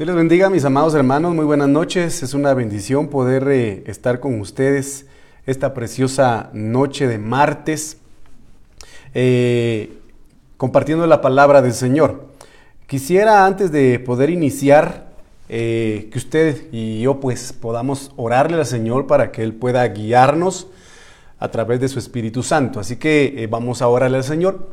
Dios les bendiga, mis amados hermanos. Muy buenas noches. Es una bendición poder eh, estar con ustedes esta preciosa noche de martes, eh, compartiendo la palabra del Señor. Quisiera, antes de poder iniciar, eh, que usted y yo pues podamos orarle al Señor para que Él pueda guiarnos a través de su Espíritu Santo. Así que vamos a orarle al Señor.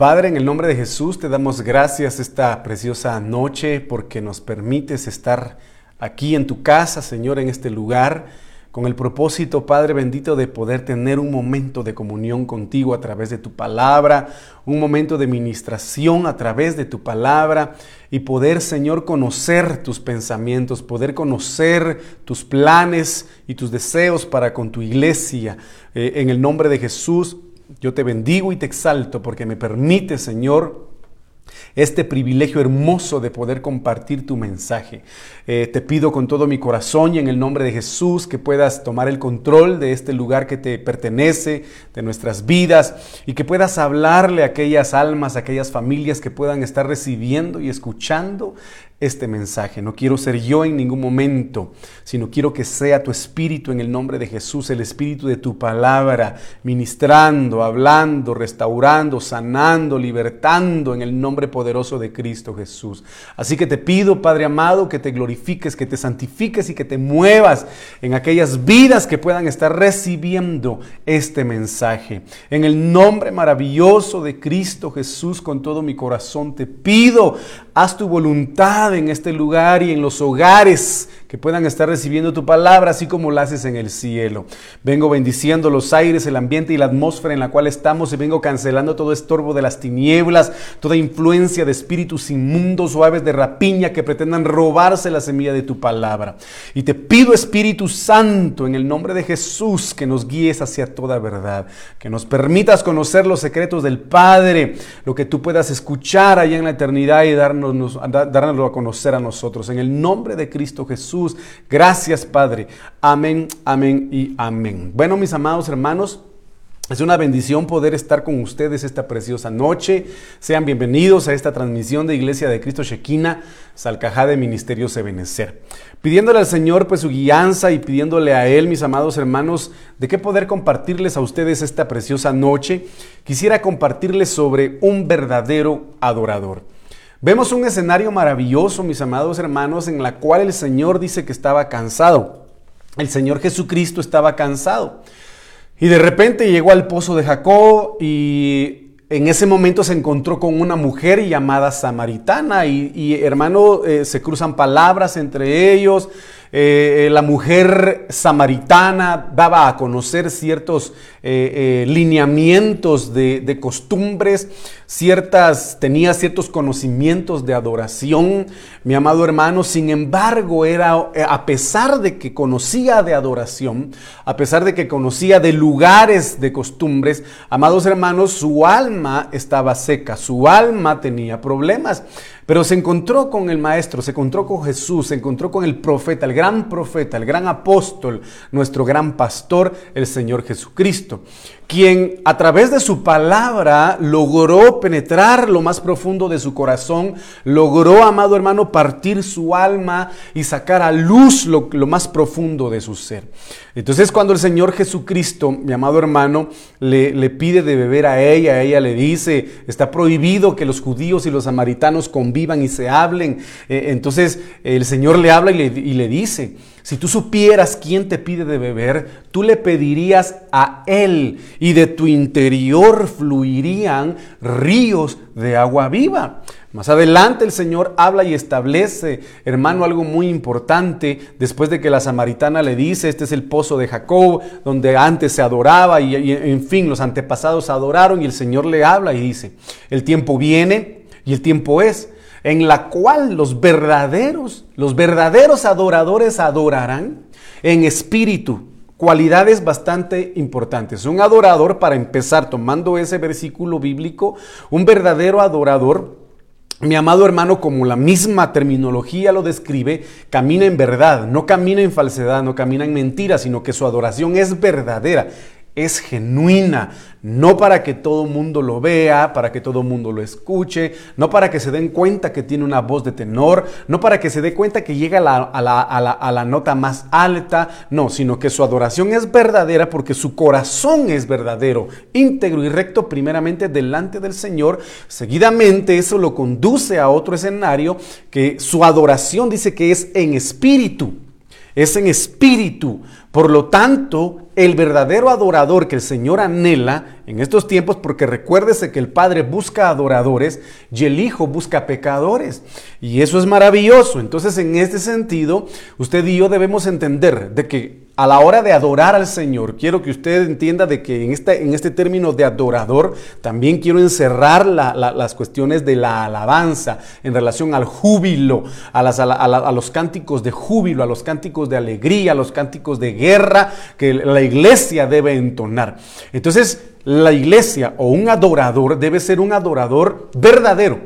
Padre, en el nombre de Jesús te damos gracias esta preciosa noche porque nos permites estar aquí en tu casa, Señor, en este lugar, con el propósito, Padre bendito, de poder tener un momento de comunión contigo a través de tu palabra, un momento de ministración a través de tu palabra y poder, Señor, conocer tus pensamientos, poder conocer tus planes y tus deseos para con tu iglesia. Eh, en el nombre de Jesús, yo te bendigo y te exalto porque me permite, Señor, este privilegio hermoso de poder compartir tu mensaje. Eh, te pido con todo mi corazón y en el nombre de Jesús que puedas tomar el control de este lugar que te pertenece, de nuestras vidas, y que puedas hablarle a aquellas almas, a aquellas familias que puedan estar recibiendo y escuchando este mensaje. No quiero ser yo en ningún momento, sino quiero que sea tu espíritu en el nombre de Jesús, el espíritu de tu palabra, ministrando, hablando, restaurando, sanando, libertando en el nombre poderoso de Cristo Jesús. Así que te pido, Padre amado, que te glorifiques, que te santifiques y que te muevas en aquellas vidas que puedan estar recibiendo este mensaje. En el nombre maravilloso de Cristo Jesús, con todo mi corazón te pido, haz tu voluntad en este lugar y en los hogares que puedan estar recibiendo tu palabra, así como la haces en el cielo. Vengo bendiciendo los aires, el ambiente y la atmósfera en la cual estamos y vengo cancelando todo estorbo de las tinieblas, toda influencia de espíritus inmundos o aves de rapiña que pretendan robarse la semilla de tu palabra. Y te pido, Espíritu Santo, en el nombre de Jesús, que nos guíes hacia toda verdad, que nos permitas conocer los secretos del Padre, lo que tú puedas escuchar allá en la eternidad y darnos, darnoslo a conocer a nosotros. En el nombre de Cristo Jesús. Gracias, Padre. Amén, amén y amén. Bueno, mis amados hermanos. Es una bendición poder estar con ustedes esta preciosa noche. Sean bienvenidos a esta transmisión de Iglesia de Cristo Shekina, Salcajá de Ministerio Sebenecer. Pidiéndole al Señor pues su guianza y pidiéndole a Él, mis amados hermanos, de qué poder compartirles a ustedes esta preciosa noche, quisiera compartirles sobre un verdadero adorador. Vemos un escenario maravilloso, mis amados hermanos, en la cual el Señor dice que estaba cansado. El Señor Jesucristo estaba cansado. Y de repente llegó al pozo de Jacob y en ese momento se encontró con una mujer llamada samaritana y, hermano, eh, se cruzan palabras entre ellos. Eh, la mujer samaritana daba a conocer ciertos eh, lineamientos de, de costumbres ciertas, tenía ciertos conocimientos de adoración, mi amado hermano, sin embargo, era, eh, a pesar de que conocía de adoración, a pesar de que conocía de lugares de costumbres, amados hermanos, su alma estaba seca, su alma tenía problemas. Pero se encontró con el Maestro, se encontró con Jesús, se encontró con el profeta, el gran profeta, el gran apóstol, nuestro gran pastor, el Señor Jesucristo quien a través de su palabra logró penetrar lo más profundo de su corazón, logró, amado hermano, partir su alma y sacar a luz lo, más profundo de su ser. Entonces cuando el Señor Jesucristo, mi amado hermano, le, pide de beber a ella, ella le dice, está prohibido que los judíos y los samaritanos convivan y se hablen. Eh, entonces el Señor le habla y le dice, si tú supieras quién te pide de beber, tú le pedirías a Él y de tu interior fluirían ríos de agua viva. Más adelante el Señor habla y establece, hermano, algo muy importante, después de que la samaritana le dice, este es el pozo de Jacob, donde antes se adoraba y, en fin, los antepasados adoraron y el Señor le habla y dice, el tiempo viene y el tiempo es en la cual los verdaderos, los verdaderos adoradores adorarán en espíritu, cualidades bastante importantes. Un adorador, para empezar, tomando ese versículo bíblico, un verdadero adorador, mi amado hermano, como la misma terminología lo describe, camina en verdad, no camina en falsedad, no camina en mentira, sino que su adoración es verdadera es genuina, no para que todo mundo lo vea, para que todo mundo lo escuche, no para que se den cuenta que tiene una voz de tenor, no para que se dé cuenta que llega a la, a la, nota más alta, no, sino que su adoración es verdadera porque su corazón es verdadero, íntegro y recto primeramente delante del Señor. Seguidamente eso lo conduce a otro escenario que su adoración dice que es en espíritu es en espíritu. Por lo tanto, el verdadero adorador que el Señor anhela en estos tiempos, porque recuérdese que el Padre busca adoradores y el Hijo busca pecadores. Y eso es maravilloso. Entonces, en este sentido, usted y yo debemos entender de que a la hora de adorar al Señor, quiero que usted entienda de que en este, este término de adorador también quiero encerrar las cuestiones de la alabanza en relación al júbilo, a, los cánticos de júbilo, a los cánticos de alegría, a los cánticos de guerra que la iglesia debe entonar. Entonces, la iglesia o un adorador debe ser un adorador verdadero,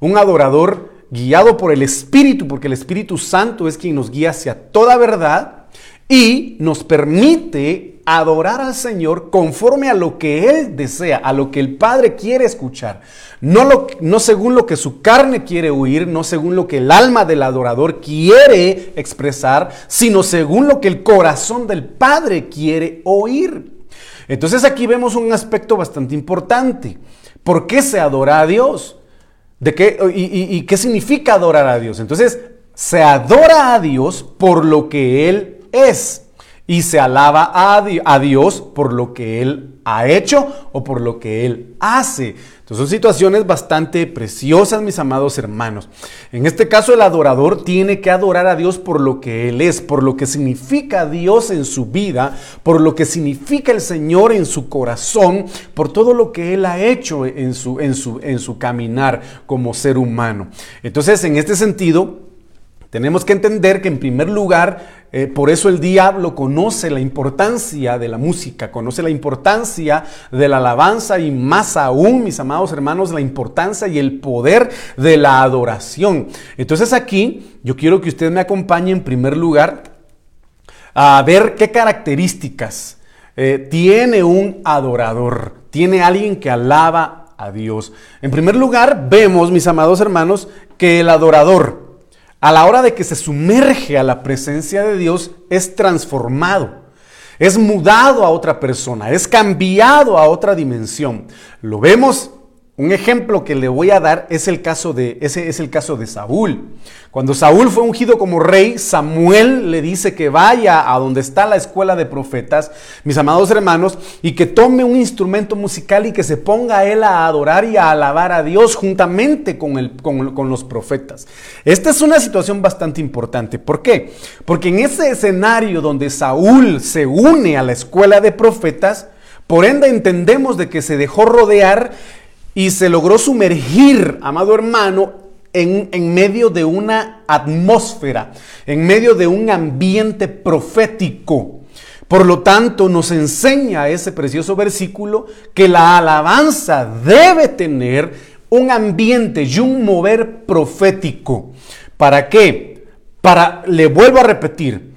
un adorador guiado por el Espíritu, porque el Espíritu Santo es quien nos guía hacia toda verdad y nos permite adorar al Señor conforme a lo que Él desea, a lo que el Padre quiere escuchar. No, lo, no según lo que su carne quiere oír, no según lo que el alma del adorador quiere expresar, sino según lo que el corazón del Padre quiere oír. Entonces aquí vemos un aspecto bastante importante. ¿Por qué se adora a Dios? ¿De qué, y, y qué significa adorar a Dios? Entonces, se adora a Dios por lo que Él es y se alaba a, Dios por lo que Él ha hecho o por lo que Él hace. Entonces son situaciones bastante preciosas, mis amados hermanos. En este caso el adorador tiene que adorar a Dios por lo que Él es, por lo que significa Dios en su vida, por lo que significa el Señor en su corazón, por todo lo que Él ha hecho en su, en su, en su caminar como ser humano. Entonces en este sentido tenemos que entender que en primer lugar eh, por eso el diablo conoce la importancia de la música, conoce la importancia de la alabanza y más aún, mis amados hermanos, la importancia y el poder de la adoración. Entonces aquí yo quiero que usted me acompañe en primer lugar a ver qué características eh, tiene un adorador, tiene alguien que alaba a Dios. En primer lugar, vemos, mis amados hermanos, que el adorador, a la hora de que se sumerge a la presencia de Dios, es transformado, es mudado a otra persona, es cambiado a otra dimensión. Lo vemos un ejemplo que le voy a dar es el caso de, ese es el caso de Saúl. Cuando Saúl fue ungido como rey, Samuel le dice que vaya a donde está la escuela de profetas, mis amados hermanos, y que tome un instrumento musical y que se ponga él a adorar y a alabar a Dios juntamente con, el, con, los profetas. Esta es una situación bastante importante. ¿Por qué? Porque en ese escenario donde Saúl se une a la escuela de profetas, por ende entendemos de que se dejó rodear y se logró sumergir, amado hermano, en, en, medio de una atmósfera, en medio de un ambiente profético. Por lo tanto, nos enseña ese precioso versículo que la alabanza debe tener un ambiente y un mover profético. ¿Para qué? Para, le vuelvo a repetir,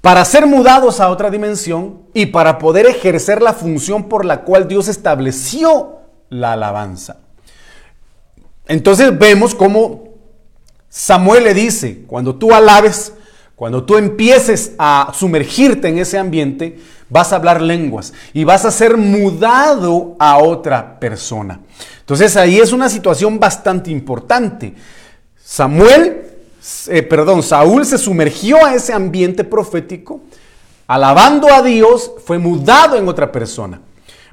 para ser mudados a otra dimensión y para poder ejercer la función por la cual Dios estableció la alabanza. Entonces vemos cómo Samuel le dice, cuando tú alabes, cuando tú empieces a sumergirte en ese ambiente, vas a hablar lenguas y vas a ser mudado a otra persona. Entonces ahí es una situación bastante importante. Samuel, eh, perdón, Saúl se sumergió a ese ambiente profético, alabando a Dios, fue mudado en otra persona.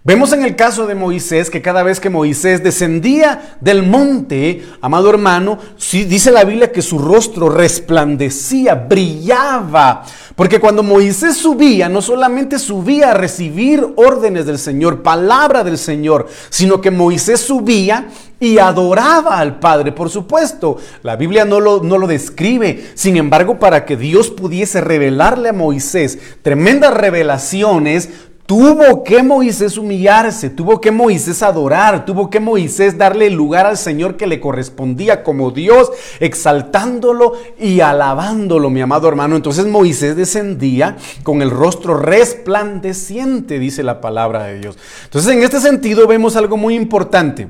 Vemos en el caso de Moisés que cada vez que Moisés descendía del monte, amado hermano, dice la Biblia que su rostro resplandecía, brillaba. Porque cuando Moisés subía, no solamente subía a recibir órdenes del Señor, palabra del Señor, sino que Moisés subía y adoraba al Padre, por supuesto. La Biblia no lo, no lo describe. Sin embargo, para que Dios pudiese revelarle a Moisés tremendas revelaciones, Tuvo que Moisés humillarse, tuvo que Moisés adorar, tuvo que Moisés darle lugar al Señor que le correspondía como Dios, exaltándolo y alabándolo, mi amado hermano. Entonces Moisés descendía con el rostro resplandeciente, dice la palabra de Dios. Entonces en este sentido vemos algo muy importante.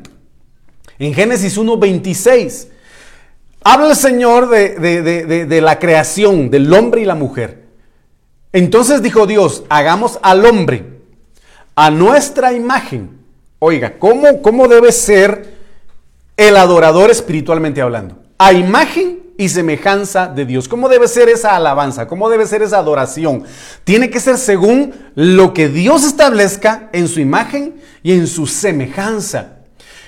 En Génesis 1.26 habla el Señor de, de la creación del hombre y la mujer. Entonces dijo Dios, hagamos al hombre a nuestra imagen. Oiga, ¿cómo, cómo debe ser el adorador espiritualmente hablando? A imagen y semejanza de Dios. ¿Cómo debe ser esa alabanza? ¿Cómo debe ser esa adoración? Tiene que ser según lo que Dios establezca en su imagen y en su semejanza.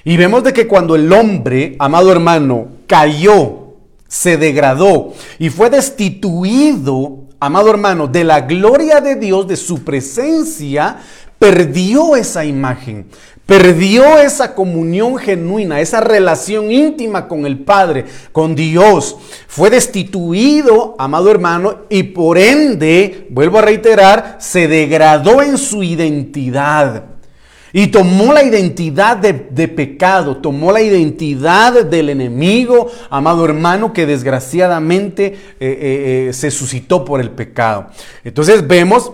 Y vemos de que cuando el hombre, amado hermano, cayó, se degradó y fue destituido amado hermano, de la gloria de Dios, de su presencia, perdió esa imagen, perdió esa comunión genuina, esa relación íntima con el Padre, con Dios. Fue destituido, amado hermano, y por ende, vuelvo a reiterar, se degradó en su identidad. Y tomó la identidad de, pecado, tomó la identidad del enemigo, amado hermano, que desgraciadamente eh, eh, eh, se suscitó por el pecado. Entonces vemos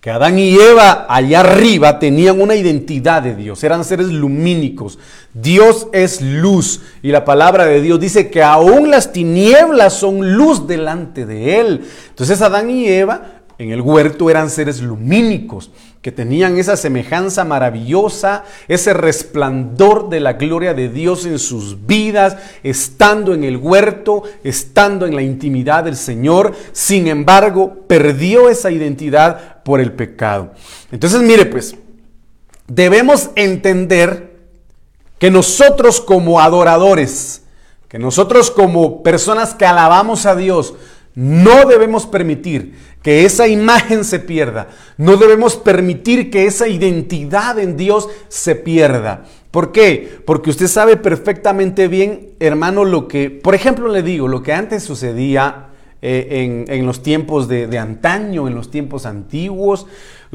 que Adán y Eva allá arriba tenían una identidad de Dios, eran seres lumínicos. Dios es luz y la palabra de Dios dice que aún las tinieblas son luz delante de Él. Entonces Adán y Eva en el huerto eran seres lumínicos que tenían esa semejanza maravillosa, ese resplandor de la gloria de Dios en sus vidas, estando en el huerto, estando en la intimidad del Señor. Sin embargo, perdió esa identidad por el pecado. Entonces, mire pues, debemos entender que nosotros como adoradores, que nosotros como personas que alabamos a Dios, no debemos permitir que esa imagen se pierda. No debemos permitir que esa identidad en Dios se pierda. ¿Por qué? Porque usted sabe perfectamente bien, hermano, lo que, por ejemplo, le digo, lo que antes sucedía eh, en, los tiempos de, antaño, en los tiempos antiguos,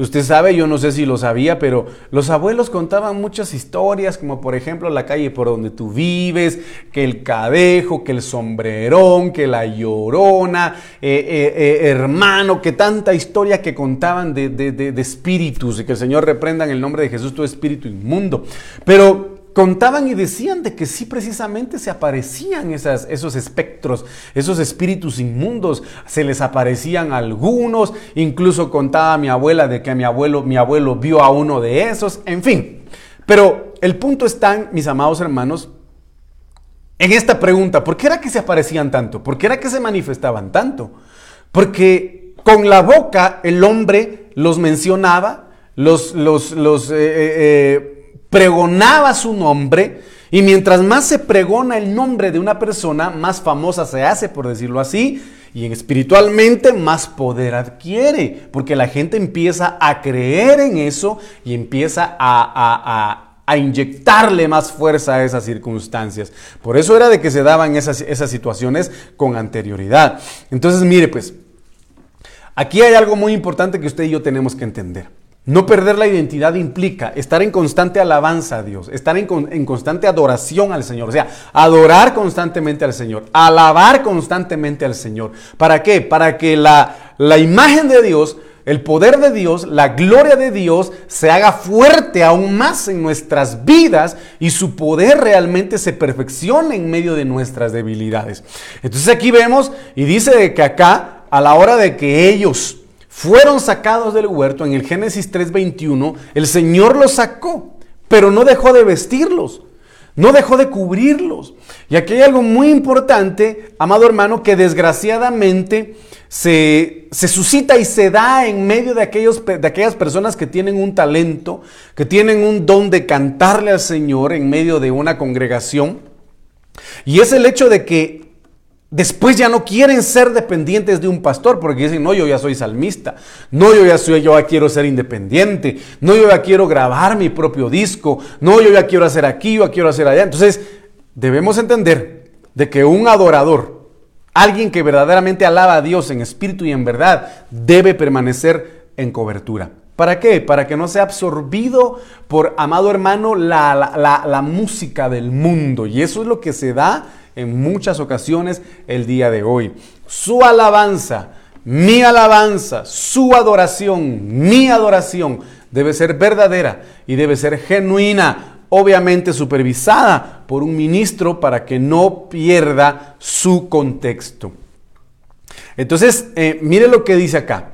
Usted sabe, yo no sé si lo sabía, pero los abuelos contaban muchas historias, como por ejemplo la calle por donde tú vives, que el cadejo, que el sombrerón, que la llorona, eh, eh, eh, hermano, que tanta historia que contaban de, de espíritus y que el Señor reprenda en el nombre de Jesús tu espíritu inmundo. Pero contaban y decían de que sí precisamente se aparecían esos espectros, esos espíritus inmundos, se les aparecían algunos, incluso contaba mi abuela de que mi abuelo, mi abuelo vio a uno de esos, en fin. Pero el punto está, mis amados hermanos, en esta pregunta, ¿por qué era que se aparecían tanto? ¿Por qué era que se manifestaban tanto? Porque con la boca el hombre los mencionaba, los, los, los eh, eh, eh, pregonaba su nombre y mientras más se pregona el nombre de una persona, más famosa se hace, por decirlo así, y espiritualmente más poder adquiere, porque la gente empieza a creer en eso y empieza a, inyectarle más fuerza a esas circunstancias. Por eso era de que se daban esas, esas situaciones con anterioridad. Entonces, mire pues, aquí hay algo muy importante que usted y yo tenemos que entender. No perder la identidad implica estar en constante alabanza a Dios, estar en, constante adoración al Señor, o sea, adorar constantemente al Señor, alabar constantemente al Señor. ¿Para qué? Para que la, la imagen de Dios, el poder de Dios, la gloria de Dios se haga fuerte aún más en nuestras vidas y su poder realmente se perfeccione en medio de nuestras debilidades. Entonces aquí vemos y dice que acá, a la hora de que ellos fueron sacados del huerto, en el Génesis 3:21, el Señor los sacó, pero no dejó de vestirlos, no dejó de cubrirlos. Y aquí hay algo muy importante, amado hermano, que desgraciadamente se, suscita y se da en medio de, aquellos, de aquellas personas que tienen un talento, que tienen un don de cantarle al Señor en medio de una congregación. Y es el hecho de que Después ya no quieren ser dependientes de un pastor porque dicen, no, yo ya soy salmista, no, yo ya soy, yo ya quiero ser independiente, no, yo ya quiero grabar mi propio disco, no, yo ya quiero hacer aquí, yo ya quiero hacer allá. Entonces, debemos entender de que un adorador, alguien que verdaderamente alaba a Dios en espíritu y en verdad, debe permanecer en cobertura. ¿Para qué? Para que no sea absorbido por, amado hermano, la, la, música del mundo. Y eso es lo que se da en muchas ocasiones el día de hoy. Su alabanza, mi alabanza, su adoración, mi adoración debe ser verdadera y debe ser genuina, obviamente supervisada por un ministro para que no pierda su contexto. Entonces, eh, mire lo que dice acá.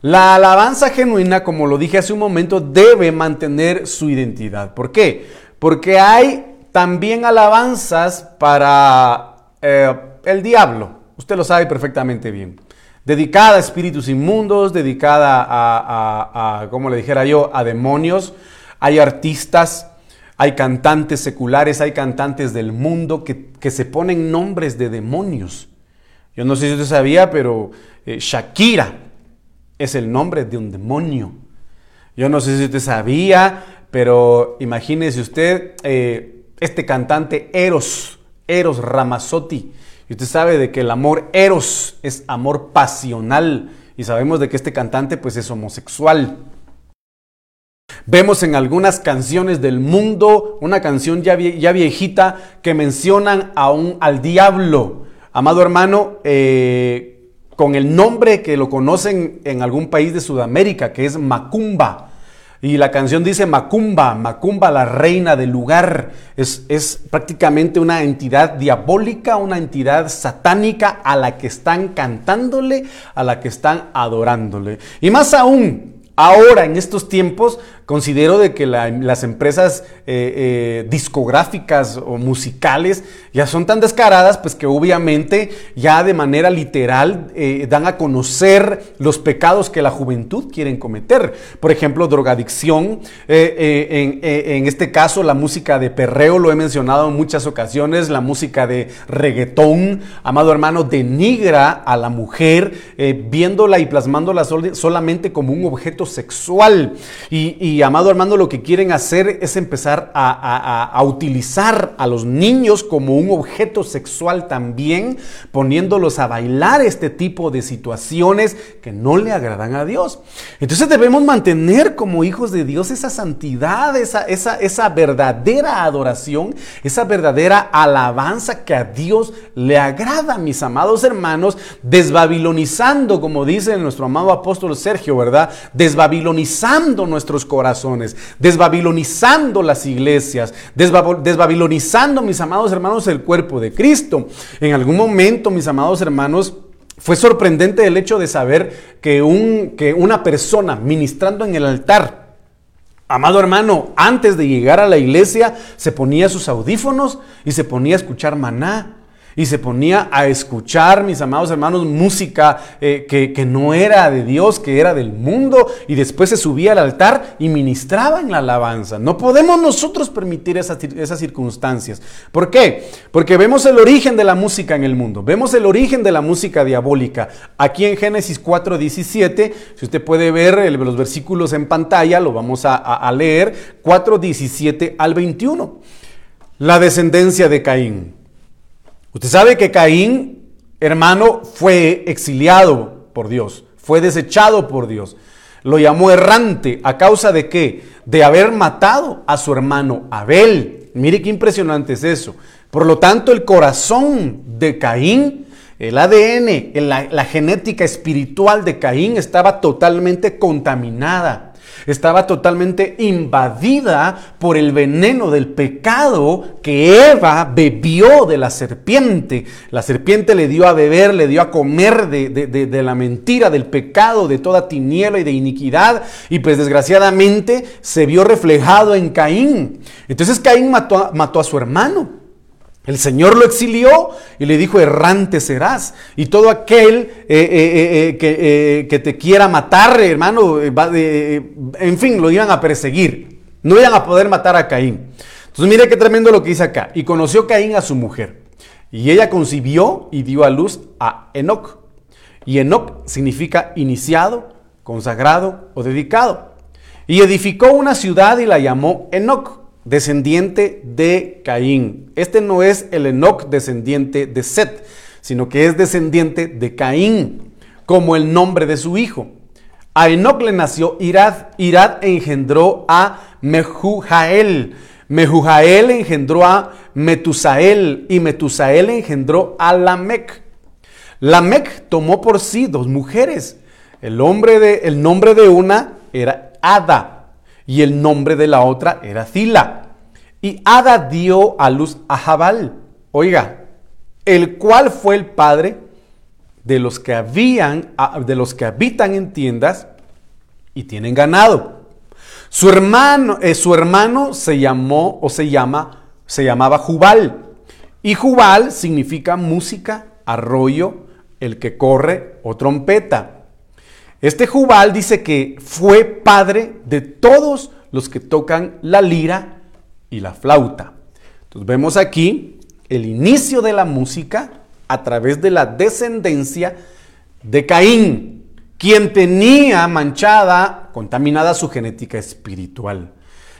La alabanza genuina, como lo dije hace un momento, debe mantener su identidad. ¿Por qué? Porque hay también alabanzas para eh, el diablo. Usted lo sabe perfectamente bien. Dedicada a espíritus inmundos, dedicada a, como le dijera yo, a demonios. Hay artistas hay cantantes seculares, hay cantantes del mundo que, que, se ponen nombres de demonios. Yo no sé si usted sabía, pero eh, Shakira es el nombre de un demonio. Yo no sé si usted sabía, pero imagínese usted eh, este cantante Eros, Eros Ramazzotti. Y usted sabe de que el amor Eros es amor pasional. Y sabemos de que este cantante pues es homosexual. Vemos en algunas canciones del mundo una canción ya, viejita que mencionan a un, al diablo. Amado hermano, eh, con el nombre que lo conocen en algún país de Sudamérica, que es Macumba. Y la canción dice Macumba, Macumba la reina del lugar. Es, es, prácticamente una entidad diabólica, una entidad satánica a la que están cantándole, a la que están adorándole. Y más aún, ahora en estos tiempos Considero de que las empresas eh, eh, discográficas o musicales ya son tan descaradas, pues que obviamente ya de manera literal eh, dan a conocer los pecados que la juventud quieren cometer. Por ejemplo, drogadicción, en, este caso la música de perreo, lo he mencionado en muchas ocasiones, la música de reggaetón, amado hermano, denigra a la mujer, viéndola y plasmándola solamente como un objeto sexual. y amado hermano, lo que quieren hacer es empezar a, utilizar a los niños como un objeto sexual también, poniéndolos a bailar este tipo de situaciones que no le agradan a Dios. Entonces debemos mantener como hijos de Dios esa santidad, esa, esa, esa verdadera adoración, esa verdadera alabanza que a Dios le agrada, mis amados hermanos, desbabilonizando, como dice nuestro amado apóstol Sergio, ¿verdad? Desbabilonizando nuestros corazones corazones, desbabilonizando las iglesias, desbabilonizando, mis amados hermanos, el cuerpo de Cristo. En algún momento, mis amados hermanos, fue sorprendente el hecho de saber que, un, que una persona ministrando en el altar, Amado hermano, antes de llegar a la iglesia se ponía sus audífonos y se ponía a escuchar maná y se ponía a escuchar, mis amados hermanos, música eh, que, no era de Dios, que era del mundo, y después se subía al altar y ministraba en la alabanza. No podemos nosotros permitir esas, esas circunstancias. ¿Por qué? Porque vemos el origen de la música en el mundo, vemos el origen de la música diabólica. Aquí en Génesis 4.17, si usted puede ver los versículos en pantalla, lo vamos a, a leer, 4.17 al 21. La descendencia de Caín. Usted sabe que Caín, hermano, fue exiliado por Dios, fue desechado por Dios. Lo llamó errante a causa de qué? De haber matado a su hermano Abel. Mire qué impresionante es eso. Por lo tanto, el corazón de Caín, el ADN, la, la genética espiritual de Caín estaba totalmente contaminada estaba totalmente invadida por el veneno del pecado que Eva bebió de la serpiente. La serpiente le dio a beber, le dio a comer de, la mentira, del pecado, de toda tiniebla y de iniquidad. Y pues desgraciadamente se vio reflejado en Caín. Entonces Caín mató mató a su hermano. El Señor lo exilió y le dijo, errante serás. Y todo aquel eh, eh, eh, que, que, te quiera matar, hermano, en fin, lo iban a perseguir. No iban a poder matar a Caín. Entonces mire qué tremendo lo que dice acá. Y conoció Caín a su mujer. Y ella concibió y dio a luz a Enoch. Y Enoch significa iniciado, consagrado o dedicado. Y edificó una ciudad y la llamó Enoch descendiente de Caín. Este no es el Enoch descendiente de Set, sino que es descendiente de Caín, como el nombre de su hijo. A Enoc le nació Irad. Irad engendró a Mehujael. Mehujael engendró a Metusael y Metusael engendró a Lamec. Lamec tomó por sí dos mujeres. El, de, el nombre de una era Ada y el nombre de la otra era Zila. Y Ada dio a luz a Jabal. Oiga, el cual fue el padre de los que habían, de los que habitan en tiendas y tienen ganado. Su hermano, eh, su hermano se llamó o se llama, se llamaba Jubal. Y Jubal significa música, arroyo, el que corre o trompeta. Este Jubal dice que fue padre de todos los que tocan la lira y la flauta. Entonces vemos aquí el inicio de la música a través de la descendencia de Caín, quien tenía manchada, contaminada su genética espiritual.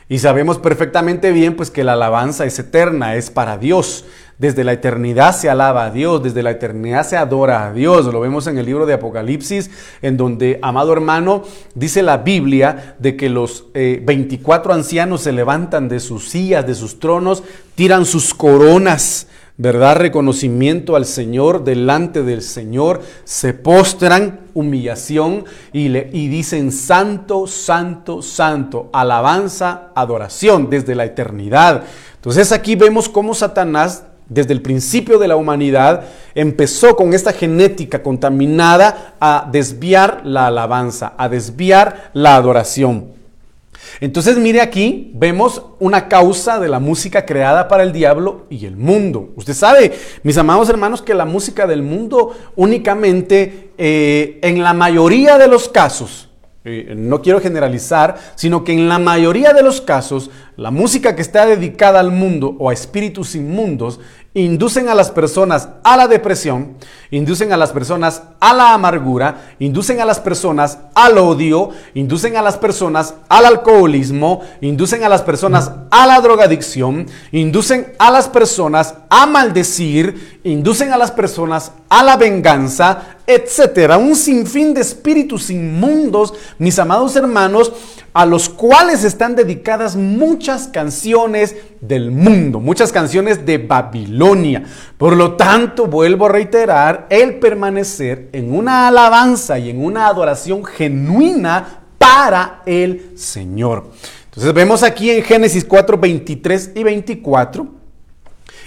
Y sabemos perfectamente bien pues que la alabanza es eterna, es para Dios. Desde la eternidad se alaba a Dios, desde la eternidad se adora a Dios. Lo vemos en el libro de Apocalipsis, en donde, amado hermano, dice la Biblia de que los 24 eh, ancianos se levantan de sus sillas, de sus tronos, tiran sus coronas ¿verdad? Reconocimiento al Señor, delante del Señor, se postran, humillación y, le, y dicen santo, santo, santo, alabanza, adoración desde la eternidad. Entonces aquí vemos cómo Satanás desde el principio de la humanidad, empezó con esta genética contaminada a desviar la alabanza, a desviar la adoración. Entonces mire aquí, vemos una causa de la música creada para el diablo y el mundo. Usted sabe, mis amados hermanos, que la música del mundo únicamente, eh, en la mayoría de los casos, eh, no quiero generalizar, sino que en la mayoría de los casos, la música que está dedicada al mundo o a espíritus inmundos inducen a las personas a la depresión, inducen a las personas a la amargura, inducen a las personas al odio, inducen a las personas al alcoholismo, inducen a las personas a la drogadicción, inducen a las personas a maldecir, inducen a las personas a la venganza, etcétera. Un sinfín de espíritus inmundos, mis amados hermanos, a los cuales están dedicadas muchas canciones del mundo, muchas canciones de Babilonia. Por lo tanto, vuelvo a reiterar, el permanecer en una alabanza y en una adoración genuina para el Señor. Entonces vemos aquí en Génesis 4, 23 y 24.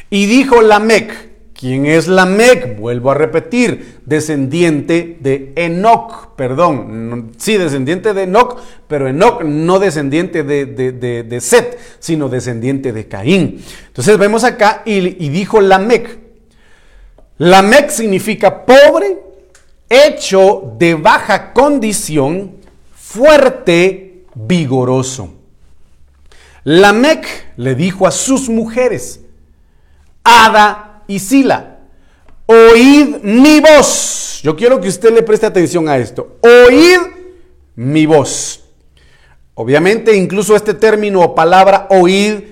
Y dijo Lamec, ¿Quién es Lamec? Vuelvo a repetir, descendiente de Enoch, perdón, sí, descendiente de Enoch, pero Enoch no descendiente de, de, Set, sino descendiente de Caín. Entonces vemos acá y, y dijo Lamec. Lamec significa pobre, hecho de baja condición, fuerte, vigoroso. Lamec le dijo a sus mujeres, Ada y Sila, oíd mi voz. Yo quiero que usted le preste atención a esto. Oíd mi voz. Obviamente, incluso este término o palabra oíd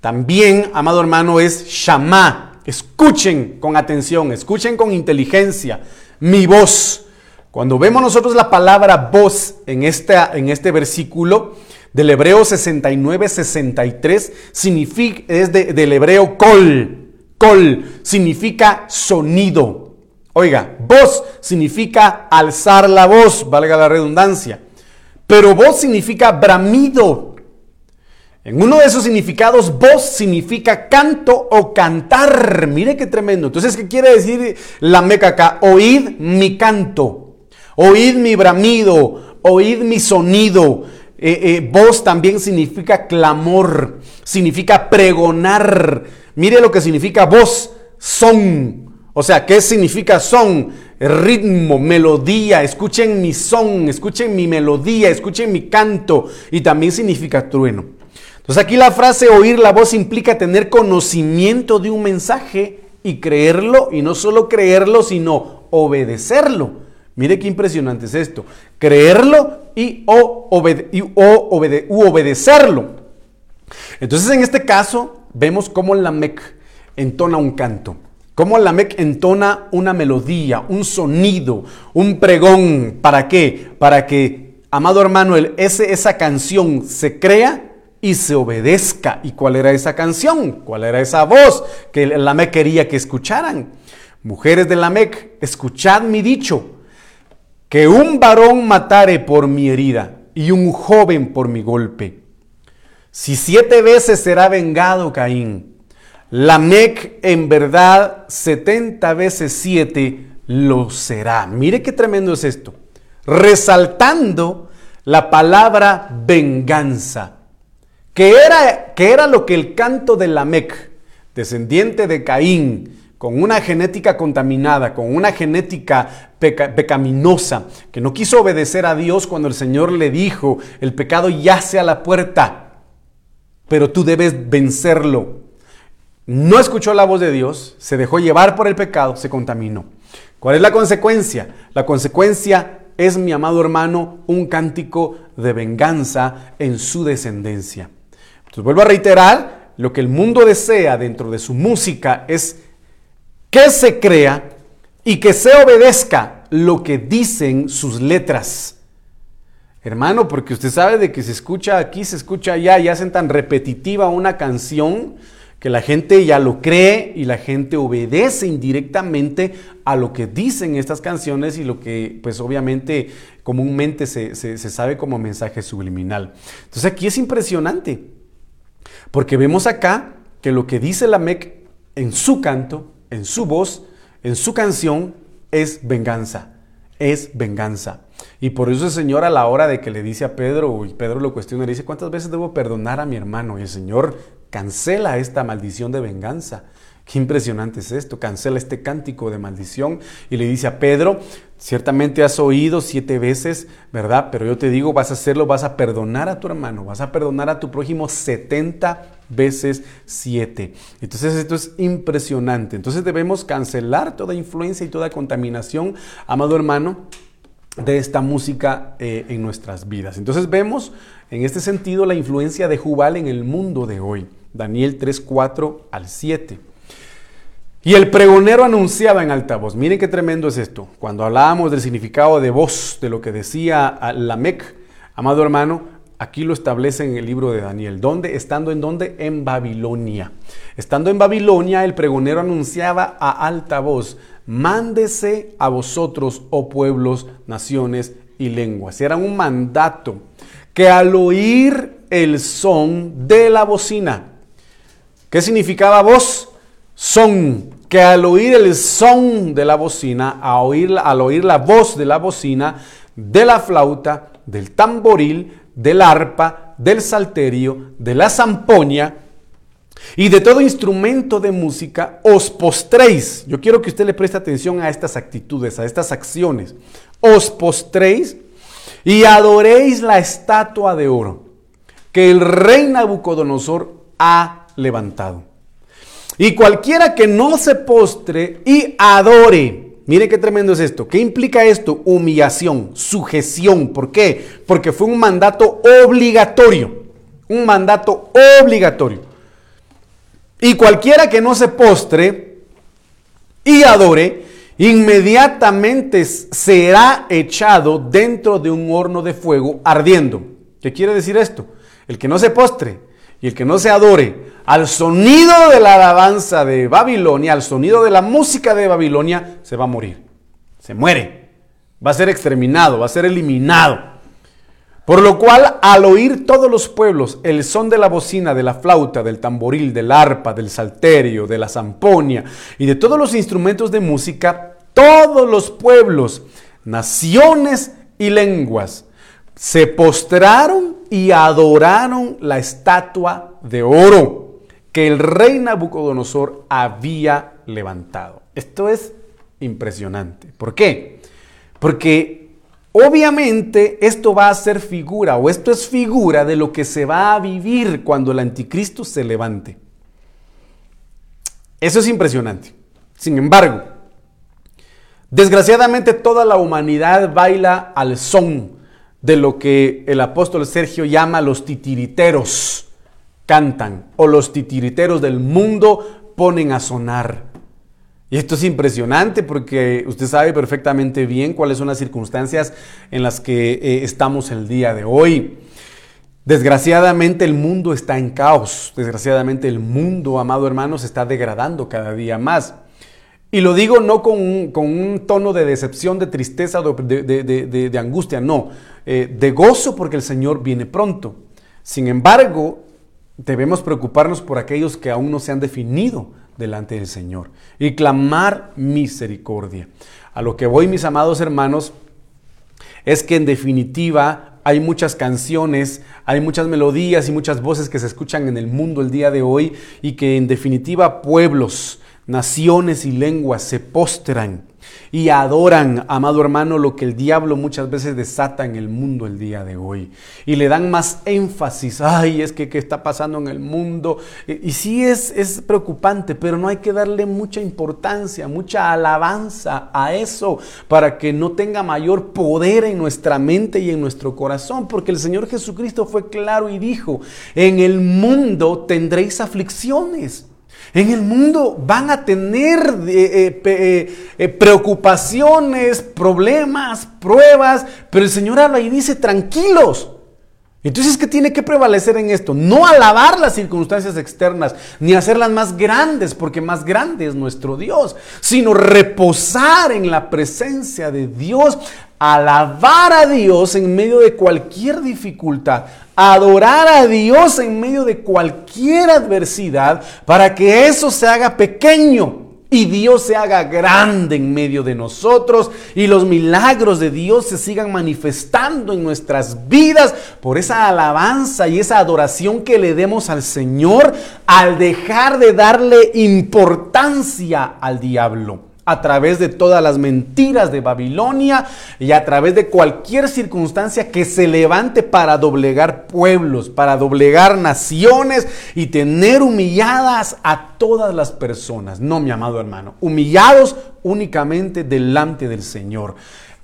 también, amado hermano, es shamá. Escuchen con atención, escuchen con inteligencia mi voz. Cuando vemos nosotros la palabra voz en, en este versículo del hebreo 69-63, significa, es del hebreo kol, Col significa sonido. Oiga, voz significa alzar la voz, valga la redundancia. Pero voz significa bramido. En uno de esos significados, voz significa canto o cantar. Mire qué tremendo. Entonces, ¿qué quiere decir la meca acá? Oíd mi canto, oíd mi bramido, oíd mi sonido. Eh, eh, voz también significa clamor, significa pregonar Mire lo que significa voz, son. O sea, ¿qué significa son? Ritmo, melodía. Escuchen mi son, escuchen mi melodía, escuchen mi canto. Y también significa trueno. Entonces aquí la frase oír la voz implica tener conocimiento de un mensaje y creerlo. Y no solo creerlo, sino obedecerlo. Mire qué impresionante es esto. Creerlo y, o, obedecerlo. Entonces en este caso vemos cómo Lamec entona un canto, cómo Lamec entona una melodía, un sonido, un pregón. ¿Para qué? Para que amado hermano, el, ese, esa canción se crea y se obedezca. ¿Y cuál era esa canción? ¿Cuál era esa voz que Lamec quería que escucharan? Mujeres de Lamec, escuchad mi dicho, que un varón matare por mi herida y un joven por mi golpe. Si siete veces será vengado Caín, Lamec en verdad setenta veces siete lo será. Mire qué tremendo es esto. Resaltando la palabra venganza, que era, que era lo que el canto de Lamec, descendiente de Caín, con una genética contaminada, con una genética pecaminosa, que no quiso obedecer a Dios cuando el Señor le dijo, el pecado yace a la puerta, pero tú debes vencerlo. No escuchó la voz de Dios, se dejó llevar por el pecado, se contaminó. ¿Cuál es la consecuencia? La consecuencia es, mi amado hermano, un cántico de venganza en su descendencia. Entonces vuelvo a reiterar, lo que el mundo desea dentro de su música es que se crea y que se obedezca lo que dicen sus letras. Hermano, porque usted sabe de que se escucha aquí, se escucha allá y hacen tan repetitiva una canción que la gente ya lo cree y la gente obedece indirectamente a lo que dicen estas canciones y lo que pues obviamente comúnmente se, sabe como mensaje subliminal. Entonces aquí es impresionante, porque vemos acá que lo que dice la MEC en su canto, en su voz, en su canción, es venganza, es venganza. Y por eso el Señor a la hora de que le dice a Pedro, y Pedro lo cuestiona, le dice, ¿cuántas veces debo perdonar a mi hermano? Y el Señor cancela esta maldición de venganza. Qué impresionante es esto, cancela este cántico de maldición y le dice a Pedro, ciertamente has oído siete veces, ¿verdad? Pero yo te digo, vas a hacerlo, vas a perdonar a tu hermano, vas a perdonar a tu prójimo 70 veces siete. Entonces esto es impresionante. Entonces debemos cancelar toda influencia y toda contaminación, amado hermano, de esta música eh, en nuestras vidas. Entonces vemos en este sentido la influencia de Jubal en el mundo de hoy. Daniel 3, 4 al 7. Y el pregonero anunciaba en altavoz. Miren qué tremendo es esto. Cuando hablábamos del significado de voz, de lo que decía Lamec, amado hermano, aquí lo establece en el libro de Daniel. ¿Dónde? Estando en dónde? En Babilonia. Estando en Babilonia, el pregonero anunciaba a alta voz, mándese a vosotros, oh pueblos, naciones y lenguas. Era un mandato que al oír el son de la bocina, ¿Qué significaba voz? Son. Que al oír el son de la bocina, oír, al oír la voz de la bocina, de la flauta, del tamboril, del arpa, del salterio, de la zampoña y de todo instrumento de música, os postréis. Yo quiero que usted le preste atención a estas actitudes, a estas acciones. Os postréis y adoréis la estatua de oro que el rey Nabucodonosor ha levantado. Y cualquiera que no se postre y adore, mire qué tremendo es esto. ¿Qué implica esto? Humillación, sujeción. ¿Por qué? Porque fue un mandato obligatorio. Un mandato obligatorio. Y cualquiera que no se postre y adore, inmediatamente será echado dentro de un horno de fuego ardiendo. ¿Qué quiere decir esto? El que no se postre y el que no se adore al sonido de la alabanza de Babilonia, al sonido de la música de Babilonia, se va a morir. Se muere. Va a ser exterminado, va a ser eliminado. Por lo cual, al oír todos los pueblos el son de la bocina, de la flauta, del tamboril, del arpa, del salterio, de la zamponia y de todos los instrumentos de música, todos los pueblos, naciones y lenguas se postraron y adoraron la estatua de oro que el rey Nabucodonosor había levantado. Esto es impresionante. ¿Por qué? Porque obviamente esto va a ser figura o esto es figura de lo que se va a vivir cuando el anticristo se levante. Eso es impresionante. Sin embargo, desgraciadamente toda la humanidad baila al son de lo que el apóstol Sergio llama los titiriteros cantan o los titiriteros del mundo ponen a sonar. Y esto es impresionante porque usted sabe perfectamente bien cuáles son las circunstancias en las que eh, estamos el día de hoy. Desgraciadamente el mundo está en caos. Desgraciadamente el mundo, amado hermano, se está degradando cada día más. Y lo digo no con un, tono de decepción, de tristeza, de, de, angustia, no, eh, de gozo porque el Señor viene pronto. Sin embargo, debemos preocuparnos por aquellos que aún no se han definido delante del Señor y clamar misericordia. A lo que voy, mis amados hermanos, es que en definitiva hay muchas canciones, hay muchas melodías y muchas voces que se escuchan en el mundo el día de hoy y que en definitiva pueblos, naciones y lenguas se postran y adoran, amado hermano, lo que el diablo muchas veces desata en el mundo el día de hoy. Y le dan más énfasis, ay, es que qué está pasando en el mundo. Y, sí es, es preocupante, pero no hay que darle mucha importancia, mucha alabanza a eso para que no tenga mayor poder en nuestra mente y en nuestro corazón, porque el Señor Jesucristo fue claro y dijo, en el mundo tendréis aflicciones. En el mundo van a tener eh, eh, eh, preocupaciones, problemas, pruebas, pero el Señor habla y dice, tranquilos. Entonces, ¿qué tiene que prevalecer en esto? No alabar las circunstancias externas, ni hacerlas más grandes, porque más grande es nuestro Dios, sino reposar en la presencia de Dios, alabar a Dios en medio de cualquier dificultad, adorar a Dios en medio de cualquier adversidad para que eso se haga pequeño y Dios se haga grande en medio de nosotros y los milagros de Dios se sigan manifestando en nuestras vidas por esa alabanza y esa adoración que le demos al Señor al dejar de darle importancia al diablo a través de todas las mentiras de Babilonia y a través de cualquier circunstancia que se levante para doblegar pueblos, para doblegar naciones y tener humilladas a todas las personas. No, mi amado hermano, humillados únicamente delante del Señor.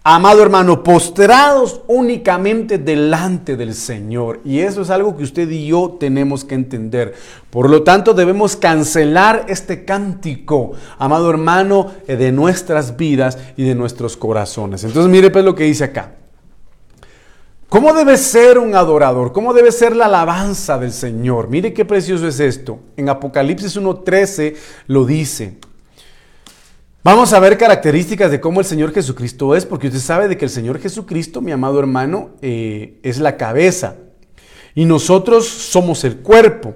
Amado hermano, postrados únicamente delante del Señor. Y eso es algo que usted y yo tenemos que entender. Por lo tanto, debemos cancelar este cántico, amado hermano, eh, de nuestras vidas y de nuestros corazones. Entonces, mire pues lo que dice acá. ¿Cómo debe ser un adorador? ¿Cómo debe ser la alabanza del Señor? Mire qué precioso es esto. En Apocalipsis 1.13 lo dice. Vamos a ver características de cómo el Señor Jesucristo es, porque usted sabe de que el Señor Jesucristo, mi amado hermano, eh, es la cabeza y nosotros somos el cuerpo.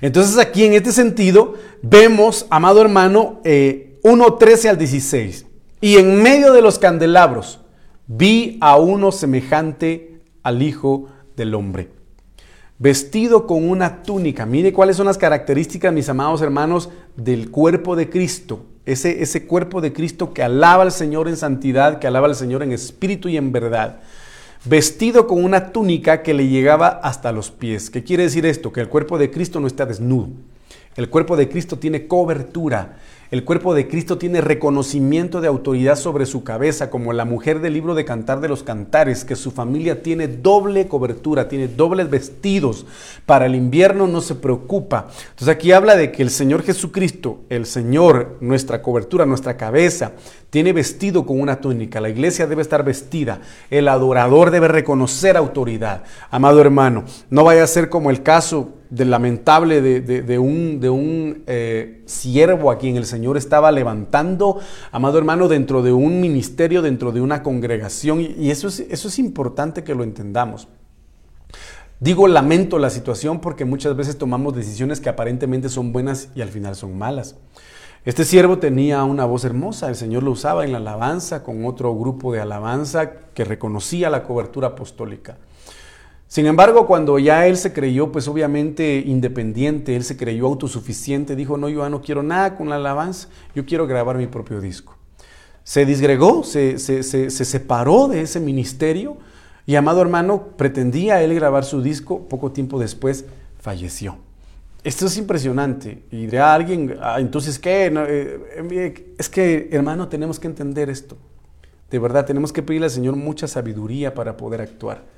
Entonces aquí en este sentido vemos, amado hermano, 1.13 eh, al 16. Y en medio de los candelabros vi a uno semejante al Hijo del Hombre, vestido con una túnica. Mire cuáles son las características, mis amados hermanos, del cuerpo de Cristo, ese, ese cuerpo de Cristo que alaba al Señor en santidad, que alaba al Señor en espíritu y en verdad, vestido con una túnica que le llegaba hasta los pies. ¿Qué quiere decir esto? Que el cuerpo de Cristo no está desnudo. El cuerpo de Cristo tiene cobertura. El cuerpo de Cristo tiene reconocimiento de autoridad sobre su cabeza, como la mujer del libro de Cantar de los Cantares, que su familia tiene doble cobertura, tiene dobles vestidos. Para el invierno no se preocupa. Entonces aquí habla de que el Señor Jesucristo, el Señor, nuestra cobertura, nuestra cabeza, tiene vestido con una túnica. La iglesia debe estar vestida. El adorador debe reconocer autoridad. Amado hermano, no vaya a ser como el caso del lamentable de, un, de un eh, siervo a quien el Señor estaba levantando, amado hermano, dentro de un ministerio, dentro de una congregación. Y eso es, eso es importante que lo entendamos. Digo lamento la situación porque muchas veces tomamos decisiones que aparentemente son buenas y al final son malas. Este siervo tenía una voz hermosa, el Señor lo usaba en la alabanza con otro grupo de alabanza que reconocía la cobertura apostólica. Sin embargo, cuando ya él se creyó, pues obviamente independiente, él se creyó autosuficiente, dijo, no, yo no quiero nada con la alabanza, yo quiero grabar mi propio disco. Se disgregó, se, se, separó de ese ministerio y, amado hermano, pretendía él grabar su disco, poco tiempo después falleció. Esto es impresionante. Y dirá alguien, ah, entonces, ¿qué? Eh, eh, es que, hermano, tenemos que entender esto. De verdad, tenemos que pedirle al Señor mucha sabiduría para poder actuar.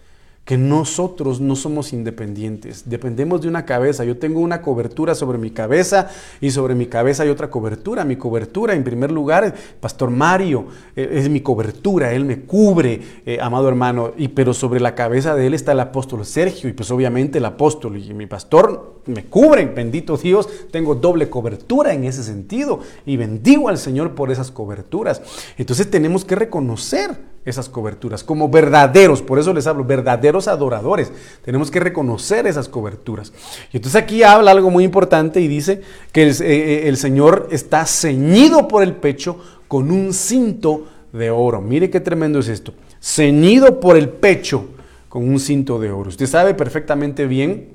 Que nosotros no somos independientes, dependemos de una cabeza. Yo tengo una cobertura sobre mi cabeza y sobre mi cabeza hay otra cobertura. Mi cobertura, en primer lugar, Pastor Mario, eh, es mi cobertura, él me cubre, eh, amado hermano, y pero sobre la cabeza de él está el apóstol Sergio y pues obviamente el apóstol y mi pastor me cubren, bendito Dios, tengo doble cobertura en ese sentido y bendigo al Señor por esas coberturas. Entonces tenemos que reconocer esas coberturas, como verdaderos, por eso les hablo, verdaderos adoradores. Tenemos que reconocer esas coberturas. Y entonces aquí habla algo muy importante y dice que el, eh, eh, Señor está ceñido por el pecho con un cinto de oro. Mire qué tremendo es esto. Ceñido por el pecho con un cinto de oro. Usted sabe perfectamente bien,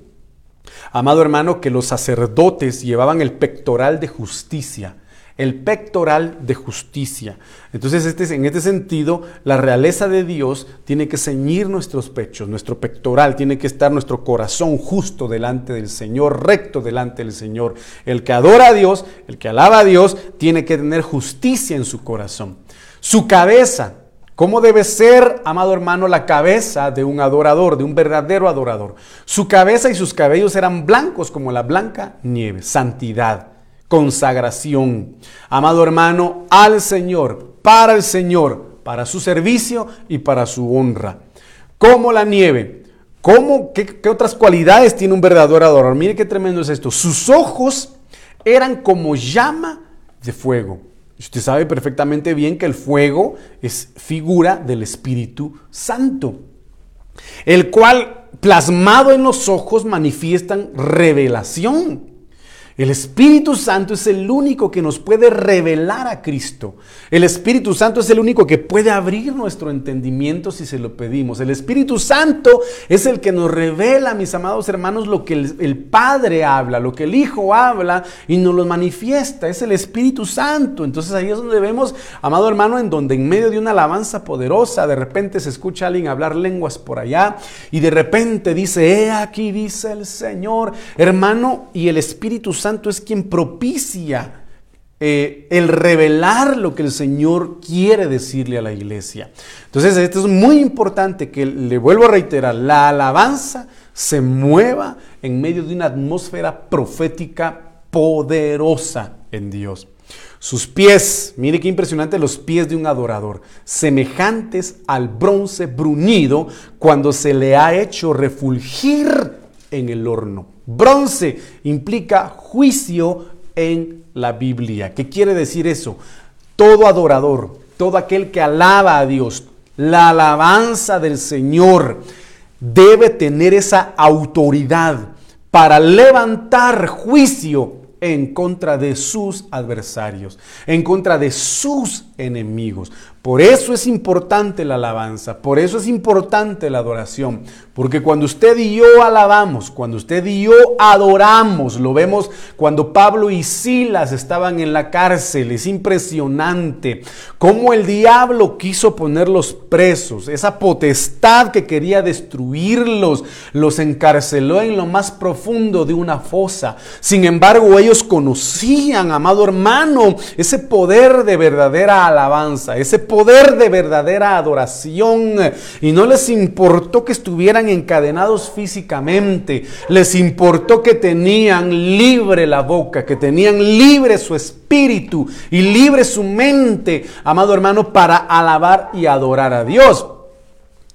amado hermano, que los sacerdotes llevaban el pectoral de justicia el pectoral de justicia. Entonces, este, en este sentido, la realeza de Dios tiene que ceñir nuestros pechos, nuestro pectoral, tiene que estar nuestro corazón justo delante del Señor, recto delante del Señor. El que adora a Dios, el que alaba a Dios, tiene que tener justicia en su corazón. Su cabeza, ¿Cómo debe ser, amado hermano, la cabeza de un adorador, de un verdadero adorador? Su cabeza y sus cabellos eran blancos como la blanca nieve, santidad consagración. Amado hermano, al Señor, para el Señor, para su servicio y para su honra. Como la nieve. ¿Cómo, qué, otras cualidades tiene un verdadero adorador? Mire qué tremendo es esto. Sus ojos eran como llama de fuego. Usted sabe perfectamente bien que el fuego es figura del Espíritu Santo, el cual plasmado en los ojos manifiestan revelación. El Espíritu Santo es el único que nos puede revelar a Cristo. El Espíritu Santo es el único que puede abrir nuestro entendimiento si se lo pedimos. El Espíritu Santo es el que nos revela, mis amados hermanos, lo que el, Padre habla, lo que el Hijo habla y nos lo manifiesta. Es el Espíritu Santo. Entonces ahí es donde vemos, amado hermano, en donde en medio de una alabanza poderosa, de repente se escucha a alguien hablar lenguas por allá y de repente dice, he aquí, dice el Señor, hermano, y el Espíritu Santo Santo es quien propicia eh, el revelar lo que el Señor quiere decirle a la iglesia. Entonces, esto es muy importante que le vuelvo a reiterar, la alabanza se mueva en medio de una atmósfera profética poderosa en Dios. Sus pies, mire qué impresionante los pies de un adorador, semejantes al bronce bruñido cuando se le ha hecho refulgir en el horno. Bronce implica juicio en la Biblia. ¿Qué quiere decir eso? Todo adorador, todo aquel que alaba a Dios, la alabanza del Señor, debe tener esa autoridad para levantar juicio en contra de sus adversarios, en contra de sus enemigos. Por eso es importante la alabanza, por eso es importante la adoración, porque cuando usted y yo alabamos, cuando usted y yo adoramos, lo vemos cuando Pablo y Silas estaban en la cárcel, es impresionante cómo el diablo quiso ponerlos presos, esa potestad que quería destruirlos, los encarceló en lo más profundo de una fosa. Sin embargo, ellos conocían, amado hermano, ese poder de verdadera alabanza, ese poder de verdadera adoración. Y no les importó que estuvieran encadenados físicamente, les importó que tenían libre la boca, que tenían libre su espíritu y libre su mente, amado hermano, para alabar y adorar a Dios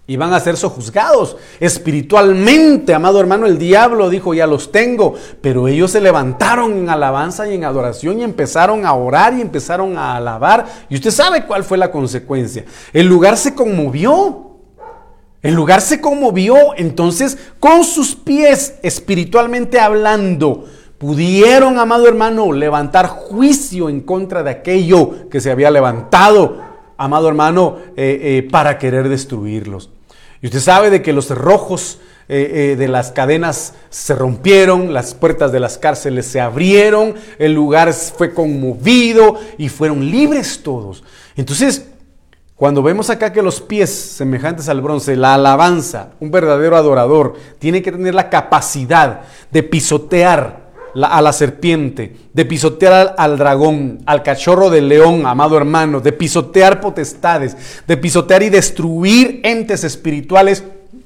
y van a ser sojuzgados espiritualmente. Amado hermano, el diablo dijo, ya los tengo, pero ellos se levantaron en alabanza y en adoración y empezaron a orar y empezaron a alabar. Y usted sabe cuál fue la consecuencia. El lugar se conmovió. El lugar se conmovió. Entonces, con sus pies, espiritualmente hablando, pudieron, amado hermano, levantar juicio en contra de aquello que se había levantado, amado hermano, eh, eh, para querer destruirlos. Y usted sabe de que los cerrojos eh, de las cadenas se rompieron, las puertas de las cárceles se abrieron, el lugar fue conmovido y fueron libres todos. Entonces, cuando vemos acá que los pies semejantes al bronce, la alabanza, un verdadero adorador, tiene que tener la capacidad de pisotear a la serpiente, de pisotear al, dragón, al cachorro del león, amado hermano, de pisotear potestades, de pisotear y destruir entes espirituales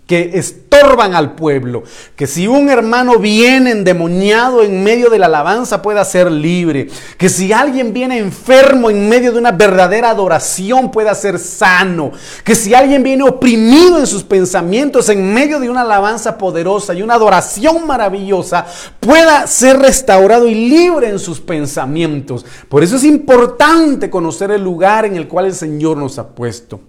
que estorban al pueblo. Que si un hermano viene endemoniado en medio de la alabanza pueda ser libre. Que si alguien viene enfermo en medio de una verdadera adoración pueda ser sano. Que si alguien viene oprimido en sus pensamientos en medio de una alabanza poderosa y una adoración maravillosa pueda ser restaurado y libre en sus pensamientos. Por eso es importante conocer el lugar en el cual el Señor nos ha puesto.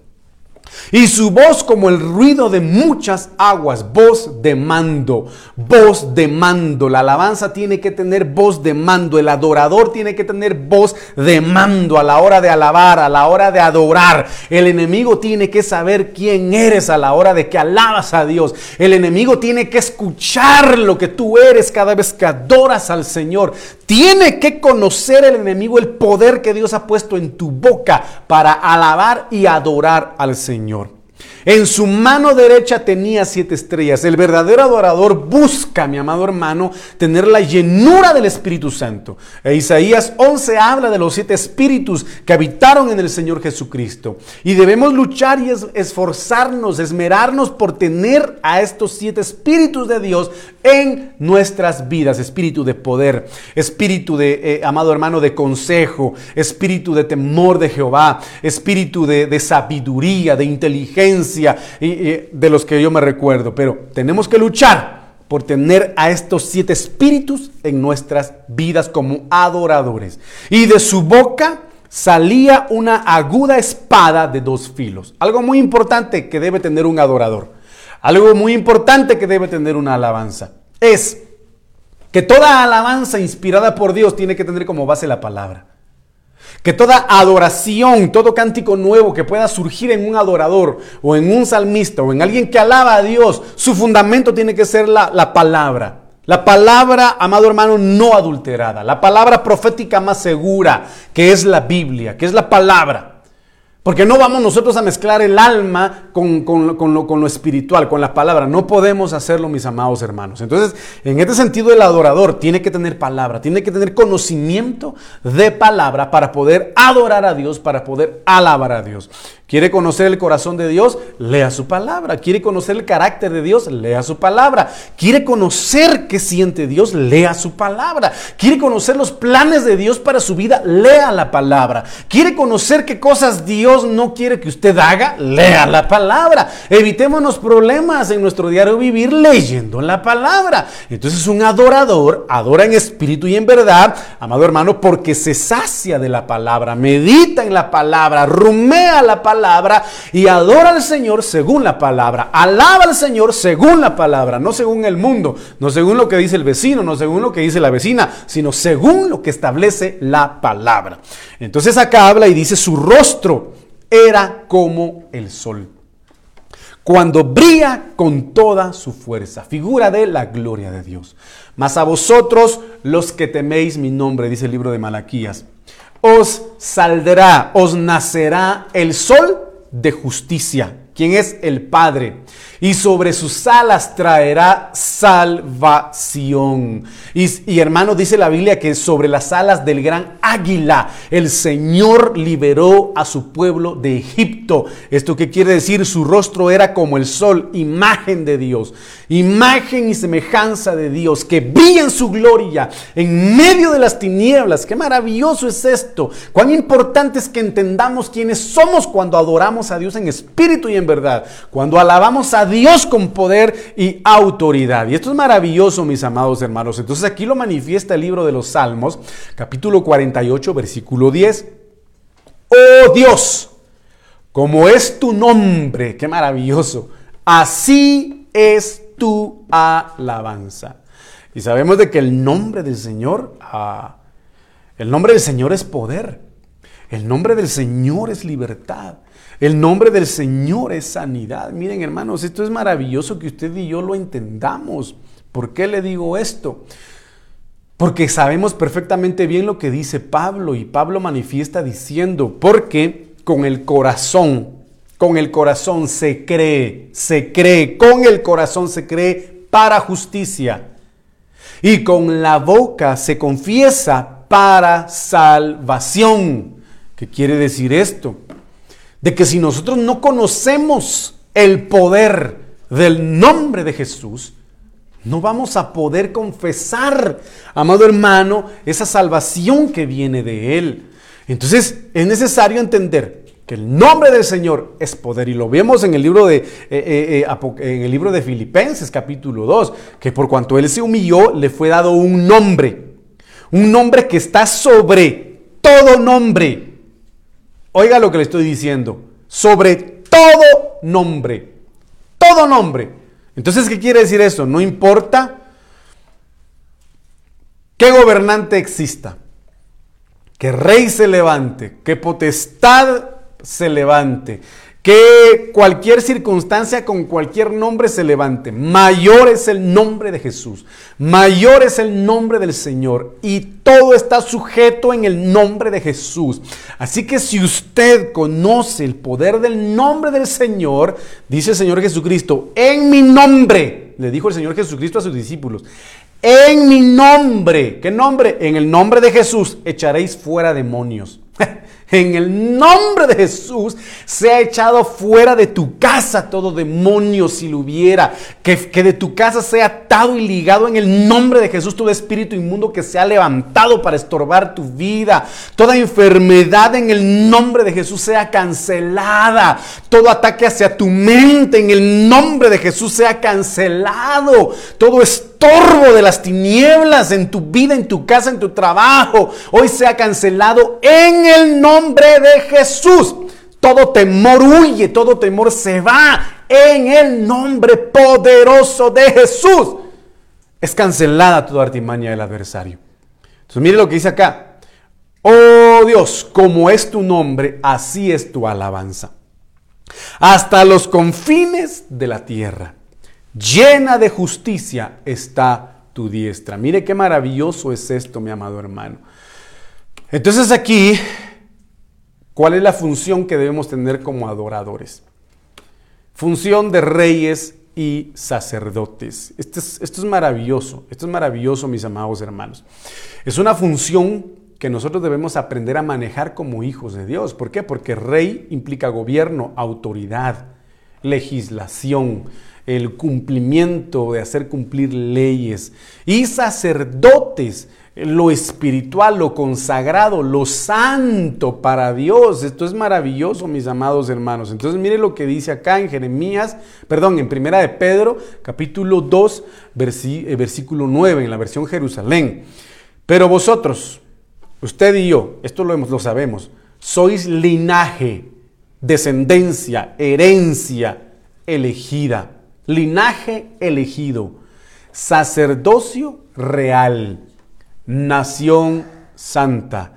Y su voz como el ruido de muchas aguas, voz de mando, voz de mando. La alabanza tiene que tener voz de mando, el adorador tiene que tener voz de mando a la hora de alabar, a la hora de adorar. El enemigo tiene que saber quién eres a la hora de que alabas a Dios. El enemigo tiene que escuchar lo que tú eres cada vez que adoras al Señor. Tiene que conocer el enemigo el poder que Dios ha puesto en tu boca para alabar y adorar al Señor. Señor. En su mano derecha tenía siete estrellas. El verdadero adorador busca, mi amado hermano, tener la llenura del Espíritu Santo. E Isaías 11 habla de los siete espíritus que habitaron en el Señor Jesucristo. Y debemos luchar y esforzarnos, esmerarnos por tener a estos siete espíritus de Dios en nuestras vidas. Espíritu de poder, espíritu de, eh, amado hermano, de consejo, espíritu de temor de Jehová, espíritu de, de sabiduría, de inteligencia y, de los que yo me recuerdo, pero tenemos que luchar por tener a estos siete espíritus en nuestras vidas como adoradores. Y de su boca salía una aguda espada de dos filos. Algo muy importante que debe tener un adorador. Algo muy importante que debe tener una alabanza. Es que toda alabanza inspirada por Dios tiene que tener como base la palabra. Que toda adoración, todo cántico nuevo que pueda surgir en un adorador o en un salmista o en alguien que alaba a Dios, su fundamento tiene que ser la, la palabra. La palabra, amado hermano, no adulterada. La palabra profética más segura, que es la Biblia, que es la palabra. Porque no vamos nosotros a mezclar el alma con, lo, espiritual, con la palabra. No podemos hacerlo, mis amados hermanos. Entonces, en este sentido, el adorador tiene que tener palabra, tiene que tener conocimiento de palabra para poder adorar a Dios, para poder alabar a Dios. ¿Quiere conocer el corazón de Dios? Lea su palabra. ¿Quiere conocer el carácter de Dios? Lea su palabra. ¿Quiere conocer qué siente Dios? Lea su palabra. ¿Quiere conocer los planes de Dios para su vida? Lea la palabra. ¿Quiere conocer qué cosas Dios no quiere que usted haga? Lea la palabra. Evitémonos problemas en nuestro diario vivir leyendo la palabra. Entonces un adorador adora en espíritu y en verdad, amado hermano, porque se sacia de la palabra, medita en la palabra, rumea la palabra y adora al Señor según la palabra. Alaba al Señor según la palabra, no según el mundo, no según lo que dice el vecino, no según lo que dice la vecina, sino según lo que establece la palabra. Entonces acá habla y dice, su rostro era como el sol cuando brilla con toda su fuerza, figura de la gloria de Dios. Mas a vosotros los que teméis mi nombre, dice el libro de Malaquías, os saldrá, os nacerá el sol de justicia, quien es el Padre y sobre sus alas traerá salvación. Y, hermano, dice la Biblia que sobre las alas del gran águila el Señor liberó a su pueblo de Egipto. ¿Esto qué quiere decir? Su rostro era como el sol, imagen de Dios, imagen y semejanza de Dios, que brilla en su gloria en medio de las tinieblas. Qué maravilloso es esto. Cuán importante es que entendamos quiénes somos cuando adoramos a Dios en espíritu y en verdad. Cuando alabamos a Dios con poder y autoridad. Y esto es maravilloso, mis amados hermanos. Entonces aquí lo manifiesta el libro de los Salmos, capítulo 48, versículo 10. Oh Dios, como es tu nombre, qué maravilloso. Así es tu alabanza. Y sabemos de que el nombre del Señor, ah, el nombre del Señor es poder. El nombre del Señor es libertad. El nombre del Señor es sanidad. Miren hermanos, esto es maravilloso que usted y yo lo entendamos. ¿Por qué le digo esto? Porque sabemos perfectamente bien lo que dice Pablo y Pablo manifiesta diciendo, porque con el corazón, con el corazón se cree, se cree, con el corazón se cree para justicia y con la boca se confiesa para salvación. ¿Qué quiere decir esto? De que si nosotros no conocemos el poder del nombre de Jesús, no vamos a poder confesar, amado hermano, esa salvación que viene de Él. Entonces es necesario entender que el nombre del Señor es poder y lo vemos en el libro de, eh, eh, eh, en el libro de Filipenses capítulo 2, que por cuanto Él se humilló le fue dado un nombre, un nombre que está sobre todo nombre. Oiga lo que le estoy diciendo, sobre todo nombre, todo nombre. Entonces, ¿qué quiere decir eso? No importa qué gobernante exista, que rey se levante, que potestad se levante, que cualquier circunstancia con cualquier nombre se levante. Mayor es el nombre de Jesús, mayor es el nombre del Señor y todo está sujeto en el nombre de Jesús. Así que si usted conoce el poder del nombre del Señor, dice el Señor Jesucristo, en mi nombre, le dijo el Señor Jesucristo a sus discípulos, en mi nombre, ¿qué nombre? En el nombre de Jesús echaréis fuera demonios. En el nombre de Jesús se ha echado fuera de tu casa todo demonio si lo hubiera. Que, de tu casa sea atado y ligado en el nombre de Jesús todo espíritu inmundo que se ha levantado para estorbar tu vida. Toda enfermedad en el nombre de Jesús sea cancelada. Todo ataque hacia tu mente en el nombre de Jesús sea cancelado. Todo estorbo de las tinieblas en tu vida, en tu casa, en tu trabajo, hoy sea cancelado en el nombre de Jesús. Todo temor huye, todo temor se va en el nombre poderoso de Jesús. Es cancelada toda artimaña del adversario. Entonces mire lo que dice acá. Oh Dios, como es tu nombre, así es tu alabanza. Hasta los confines de la tierra. Llena de justicia está tu diestra. Mire qué maravilloso es esto, mi amado hermano. Entonces aquí ¿Cuál es la función que debemos tener como adoradores? Función de reyes y sacerdotes. Esto es, esto es maravilloso, esto es maravilloso, mis amados hermanos. Es una función que nosotros debemos aprender a manejar como hijos de Dios. ¿Por qué? Porque rey implica gobierno, autoridad, legislación, el cumplimiento de hacer cumplir leyes. Y sacerdotes lo espiritual, lo consagrado, lo santo para Dios. Esto es maravilloso, mis amados hermanos. Entonces, mire lo que dice acá en Jeremías, perdón, en Primera de Pedro, capítulo 2, eh, versículo 9, en la versión Jerusalén. Pero vosotros, usted y yo, esto lo, lo sabemos, sois linaje, descendencia, herencia elegida, linaje elegido, sacerdocio real nación santa,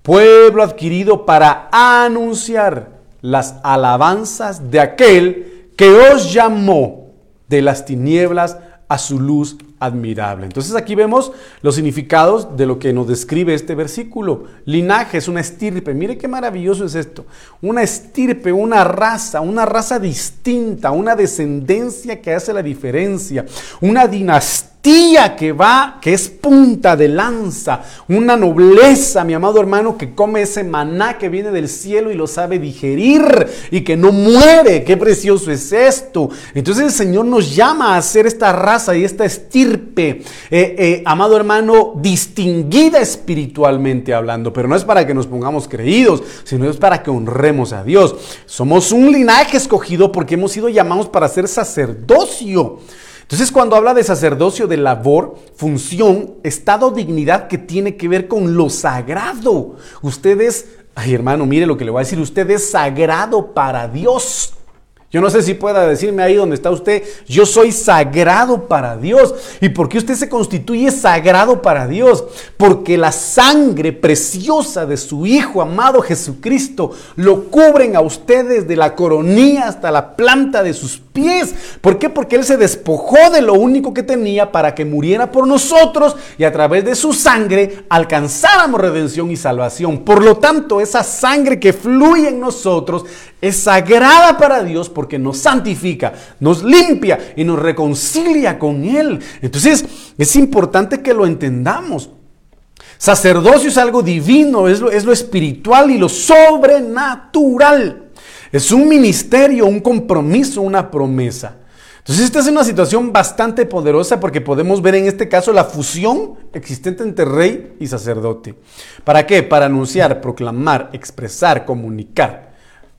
pueblo adquirido para anunciar las alabanzas de aquel que os llamó de las tinieblas a su luz admirable. Entonces aquí vemos los significados de lo que nos describe este versículo. Linaje es una estirpe. Mire qué maravilloso es esto. Una estirpe, una raza, una raza distinta, una descendencia que hace la diferencia, una dinastía que va, que es punta de lanza, una nobleza, mi amado hermano, que come ese maná que viene del cielo y lo sabe digerir y que no muere. Qué precioso es esto. Entonces el Señor nos llama a hacer esta raza y esta estirpe, eh, eh, amado hermano, distinguida espiritualmente hablando, pero no es para que nos pongamos creídos, sino es para que honremos a Dios. Somos un linaje escogido porque hemos sido llamados para ser sacerdocio. Entonces cuando habla de sacerdocio, de labor, función, estado, dignidad que tiene que ver con lo sagrado. Usted es, ay hermano, mire lo que le voy a decir, usted es sagrado para Dios. Yo no sé si pueda decirme ahí donde está usted, yo soy sagrado para Dios. ¿Y por qué usted se constituye sagrado para Dios? Porque la sangre preciosa de su Hijo amado Jesucristo lo cubren a ustedes de la coronilla hasta la planta de sus pies. ¿Por qué? Porque Él se despojó de lo único que tenía para que muriera por nosotros y a través de su sangre alcanzáramos redención y salvación. Por lo tanto, esa sangre que fluye en nosotros es sagrada para Dios porque nos santifica, nos limpia y nos reconcilia con Él. Entonces es importante que lo entendamos. Sacerdocio es algo divino, es lo, es lo espiritual y lo sobrenatural. Es un ministerio, un compromiso, una promesa. Entonces esta es una situación bastante poderosa porque podemos ver en este caso la fusión existente entre rey y sacerdote. ¿Para qué? Para anunciar, proclamar, expresar, comunicar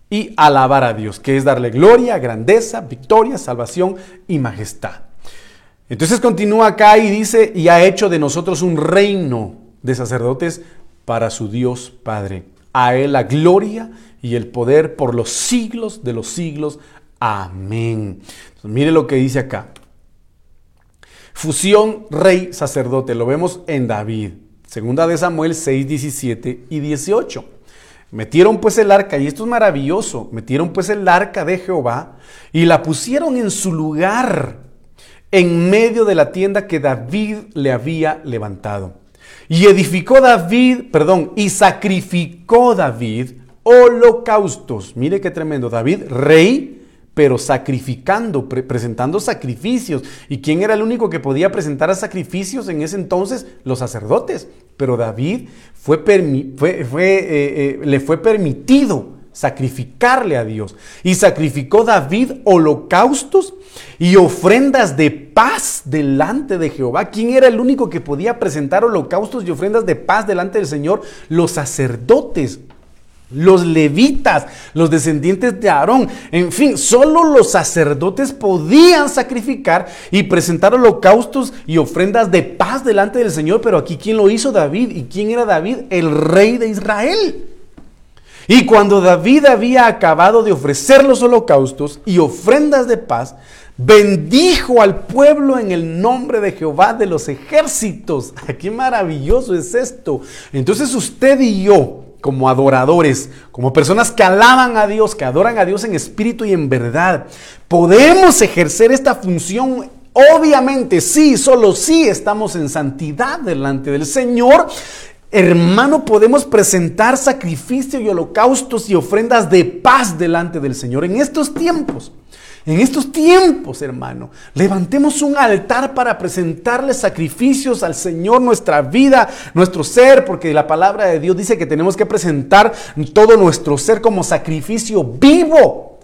y alabar a Dios, que es darle gloria, grandeza, victoria, salvación y majestad. Entonces continúa acá y dice, y ha hecho de nosotros un reino de sacerdotes para su Dios Padre. A Él la gloria y el poder por los siglos de los siglos. Amén. mire lo que dice acá. Fusión rey sacerdote, lo vemos en David. Segunda de Samuel 6, 17 y 18. Metieron pues el arca, y esto es maravilloso, metieron pues el arca de Jehová y la pusieron en su lugar, en medio de la tienda que David le había levantado. Y edificó David, perdón, y sacrificó David holocaustos. Mire qué tremendo. David, rey, pero sacrificando, presentando sacrificios. ¿Y quién era el único que podía presentar sacrificios en ese entonces? Los sacerdotes. Pero David fue, eh, eh, le fue permitido sacrificarle a Dios. Y sacrificó David holocaustos y ofrendas de paz delante de Jehová. ¿Quién era el único que podía presentar holocaustos y ofrendas de paz delante del Señor? Los sacerdotes los levitas, los descendientes de Aarón, en fin, solo los sacerdotes podían sacrificar y presentar holocaustos y ofrendas de paz delante del Señor, pero aquí ¿quién lo hizo? David. ¿Y quién era David? El rey de Israel. Y cuando David había acabado de ofrecer los holocaustos y ofrendas de paz, bendijo al pueblo en el nombre de Jehová de los ejércitos. ¡Qué maravilloso es esto! Entonces usted y yo, como adoradores, como personas que alaban a Dios, que adoran a Dios en espíritu y en verdad. Podemos ejercer esta función Obviamente, sí, solo sí estamos en santidad delante del Señor. Hermano, podemos presentar sacrificios y holocaustos y ofrendas de paz delante del Señor en estos tiempos. En estos tiempos, hermano, levantemos un altar para presentarle sacrificios al Señor, nuestra vida, nuestro ser, porque la palabra de Dios dice que tenemos que presentar todo nuestro ser como sacrificio vivo,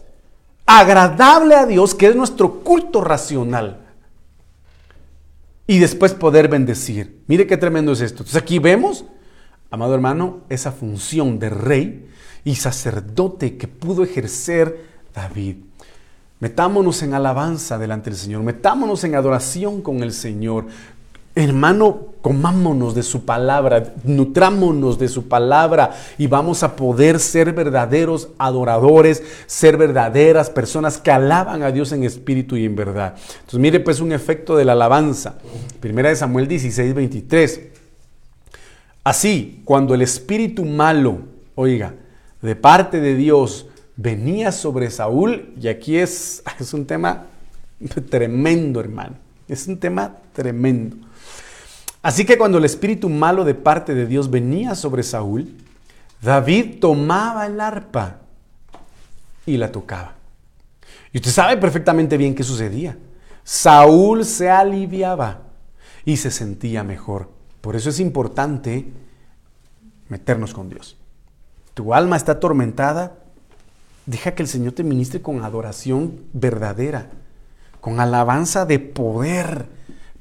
agradable a Dios, que es nuestro culto racional. Y después poder bendecir. Mire qué tremendo es esto. Entonces aquí vemos, amado hermano, esa función de rey y sacerdote que pudo ejercer David. Metámonos en alabanza delante del Señor, metámonos en adoración con el Señor. Hermano, comámonos de su palabra, nutrámonos de su palabra y vamos a poder ser verdaderos adoradores, ser verdaderas personas que alaban a Dios en espíritu y en verdad. Entonces mire pues un efecto de la alabanza. Primera de Samuel 16, 23. Así, cuando el espíritu malo, oiga, de parte de Dios, venía sobre Saúl, y aquí es, es un tema tremendo, hermano. Es un tema tremendo. Así que cuando el espíritu malo de parte de Dios venía sobre Saúl, David tomaba el arpa y la tocaba. Y usted sabe perfectamente bien qué sucedía. Saúl se aliviaba y se sentía mejor. Por eso es importante meternos con Dios. Tu alma está atormentada, Deja que el Señor te ministre con adoración verdadera, con alabanza de poder,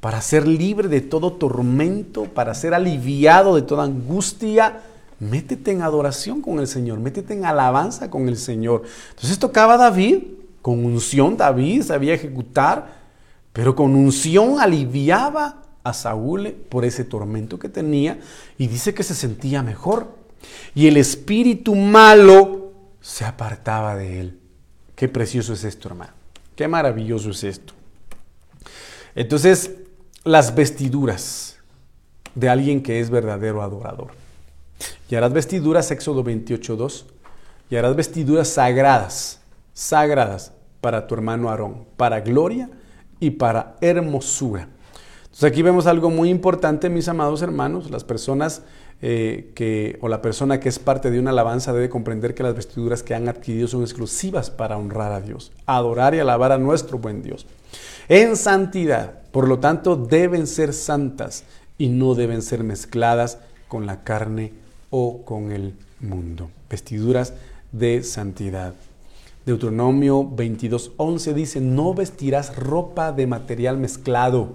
para ser libre de todo tormento, para ser aliviado de toda angustia. Métete en adoración con el Señor, métete en alabanza con el Señor. Entonces tocaba David, con unción David sabía ejecutar, pero con unción aliviaba a Saúl por ese tormento que tenía y dice que se sentía mejor. Y el espíritu malo se apartaba de él. Qué precioso es esto, hermano. Qué maravilloso es esto. Entonces, las vestiduras de alguien que es verdadero adorador. Y harás vestiduras, Éxodo 28.2, y harás vestiduras sagradas, sagradas para tu hermano Aarón, para gloria y para hermosura. Entonces aquí vemos algo muy importante, mis amados hermanos, las personas eh, que, o la persona que es parte de una alabanza debe comprender que las vestiduras que han adquirido son exclusivas para honrar a Dios, adorar y alabar a nuestro buen Dios. En santidad, por lo tanto, deben ser santas y no deben ser mezcladas con la carne o con el mundo. Vestiduras de santidad. Deuteronomio 22.11 dice, no vestirás ropa de material mezclado,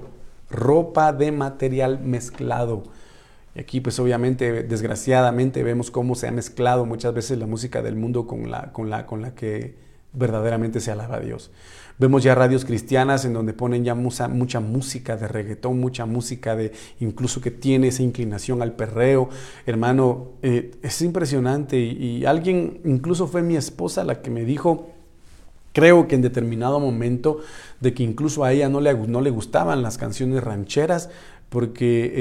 ropa de material mezclado. Y aquí pues obviamente, desgraciadamente, vemos cómo se ha mezclado muchas veces la música del mundo con la, con la, con la que verdaderamente se alaba a Dios. Vemos ya radios cristianas en donde ponen ya mucha, mucha, música de reggaetón, mucha música de incluso que tiene esa inclinación al perreo. Hermano, eh, es impresionante y, alguien, incluso fue mi esposa la que me dijo, creo que en determinado momento de que incluso a ella no le, no le gustaban las canciones rancheras, porque eh,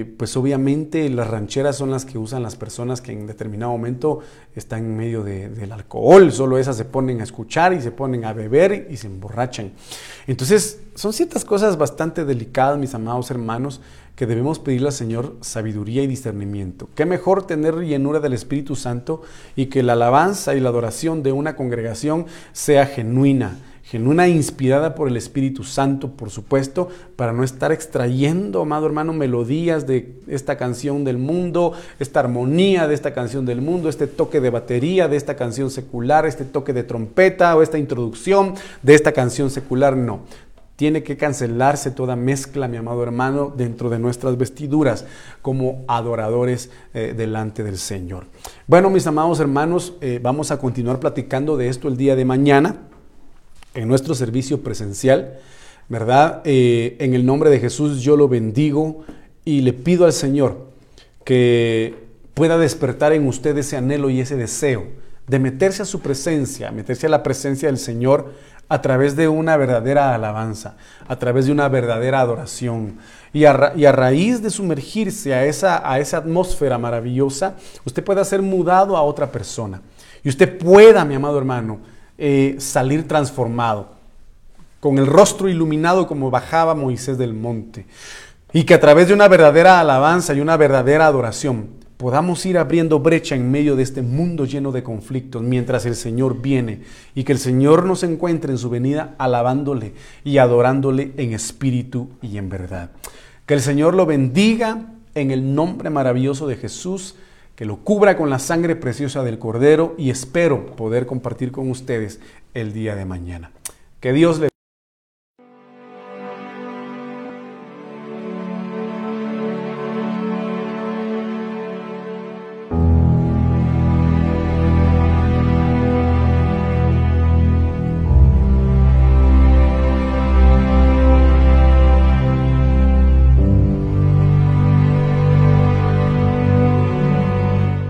eh, pues obviamente las rancheras son las que usan las personas que en determinado momento están en medio del alcohol, solo esas se ponen a escuchar y se ponen a beber y se emborrachan. Entonces son ciertas cosas bastante delicadas, mis amados hermanos, que debemos pedirle al Señor sabiduría y discernimiento. Qué mejor tener llenura del Espíritu Santo y que la alabanza y la adoración de una congregación sea genuina genuina inspirada por el Espíritu Santo, por supuesto, para no estar extrayendo, amado hermano, melodías de esta canción del mundo, esta armonía de esta canción del mundo, este toque de batería de esta canción secular, este toque de trompeta o esta introducción de esta canción secular, no. Tiene que cancelarse toda mezcla, mi amado hermano, dentro de nuestras vestiduras como adoradores eh, delante del Señor. Bueno, mis amados hermanos, eh, vamos a continuar platicando de esto el día de mañana en nuestro servicio presencial, ¿verdad? Eh, en el nombre de Jesús yo lo bendigo y le pido al Señor que pueda despertar en usted ese anhelo y ese deseo de meterse a su presencia, meterse a la presencia del Señor a través de una verdadera alabanza, a través de una verdadera adoración. Y a, raíz de sumergirse a esa, a esa atmósfera maravillosa, usted pueda ser mudado a otra persona. Y usted pueda, mi amado hermano, eh, salir transformado, con el rostro iluminado como bajaba Moisés del monte. Y que a través de una verdadera alabanza y una verdadera adoración podamos ir abriendo brecha en medio de este mundo lleno de conflictos mientras el Señor viene y que el Señor nos encuentre en su venida alabándole y adorándole en espíritu y en verdad. Que el Señor lo bendiga en el nombre maravilloso de Jesús que lo cubra con la sangre preciosa del Cordero y espero poder compartir con ustedes el día de mañana. Que Dios le